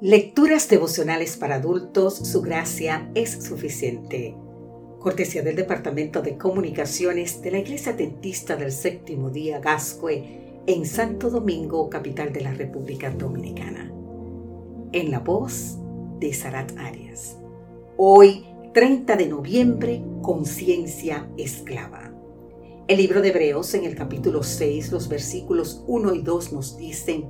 Lecturas devocionales para adultos, su gracia es suficiente. Cortesía del Departamento de Comunicaciones de la Iglesia Dentista del Séptimo Día Gascue en Santo Domingo, capital de la República Dominicana. En la voz de Sarat Arias. Hoy, 30 de noviembre, conciencia esclava. El libro de Hebreos en el capítulo 6, los versículos 1 y 2 nos dicen,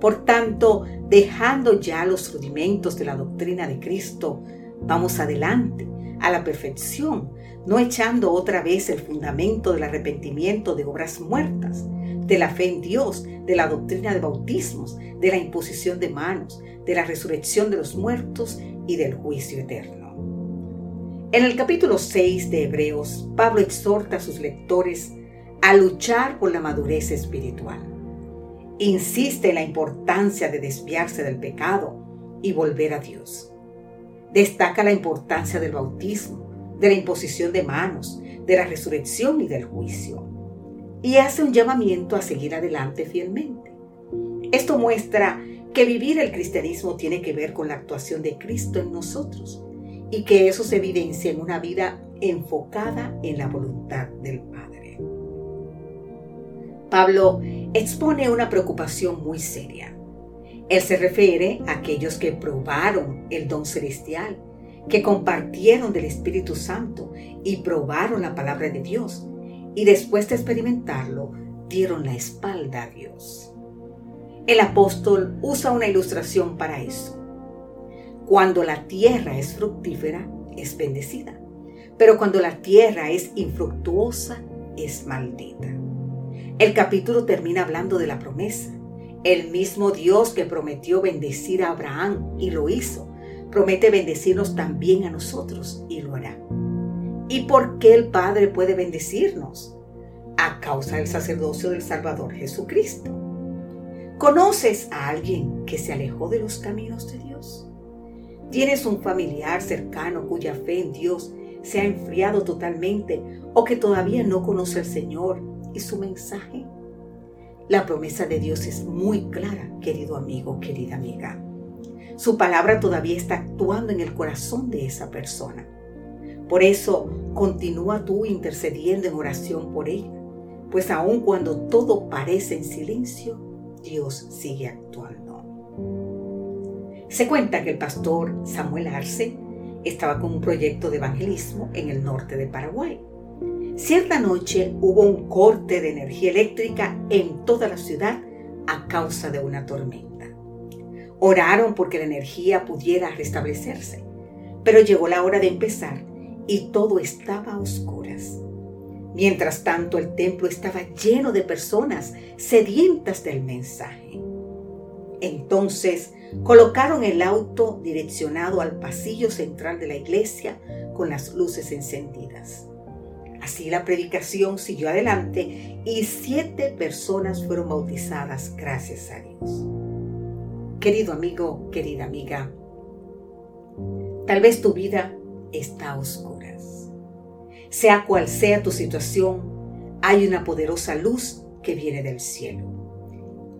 por tanto, dejando ya los rudimentos de la doctrina de Cristo, vamos adelante a la perfección, no echando otra vez el fundamento del arrepentimiento de obras muertas, de la fe en Dios, de la doctrina de bautismos, de la imposición de manos, de la resurrección de los muertos y del juicio eterno. En el capítulo 6 de Hebreos, Pablo exhorta a sus lectores a luchar por la madurez espiritual insiste en la importancia de desviarse del pecado y volver a Dios. Destaca la importancia del bautismo, de la imposición de manos, de la resurrección y del juicio. Y hace un llamamiento a seguir adelante fielmente. Esto muestra que vivir el cristianismo tiene que ver con la actuación de Cristo en nosotros y que eso se evidencia en una vida enfocada en la voluntad del Padre. Pablo expone una preocupación muy seria. Él se refiere a aquellos que probaron el don celestial, que compartieron del Espíritu Santo y probaron la palabra de Dios, y después de experimentarlo, dieron la espalda a Dios. El apóstol usa una ilustración para eso. Cuando la tierra es fructífera, es bendecida, pero cuando la tierra es infructuosa, es maldita. El capítulo termina hablando de la promesa. El mismo Dios que prometió bendecir a Abraham y lo hizo, promete bendecirnos también a nosotros y lo hará. ¿Y por qué el Padre puede bendecirnos? A causa del sacerdocio del Salvador Jesucristo. ¿Conoces a alguien que se alejó de los caminos de Dios? ¿Tienes un familiar cercano cuya fe en Dios se ha enfriado totalmente o que todavía no conoce al Señor y su mensaje? La promesa de Dios es muy clara, querido amigo, querida amiga. Su palabra todavía está actuando en el corazón de esa persona. Por eso, continúa tú intercediendo en oración por ella, pues aun cuando todo parece en silencio, Dios sigue actuando. Se cuenta que el pastor Samuel Arce estaba con un proyecto de evangelismo en el norte de Paraguay Cierta noche hubo un corte de energía eléctrica en toda la ciudad a causa de una tormenta. Oraron porque la energía pudiera restablecerse, pero llegó la hora de empezar y todo estaba a oscuras. Mientras tanto, el templo estaba lleno de personas sedientas del mensaje. Entonces, colocaron el auto direccionado al pasillo central de la iglesia con las luces encendidas. Así la predicación siguió adelante y siete personas fueron bautizadas gracias a Dios. Querido amigo, querida amiga, tal vez tu vida está a oscuras. Sea cual sea tu situación, hay una poderosa luz que viene del cielo.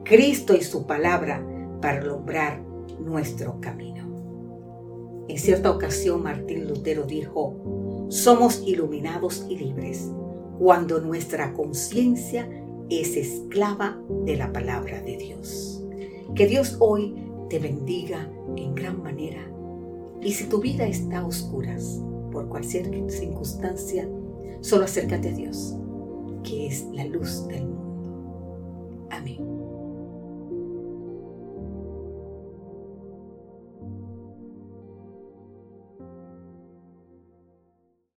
Cristo y su palabra para alumbrar nuestro camino. En cierta ocasión Martín Lutero dijo, somos iluminados y libres cuando nuestra conciencia es esclava de la palabra de Dios. Que Dios hoy te bendiga en gran manera. Y si tu vida está a oscuras por cualquier circunstancia, solo acércate a Dios, que es la luz del mundo.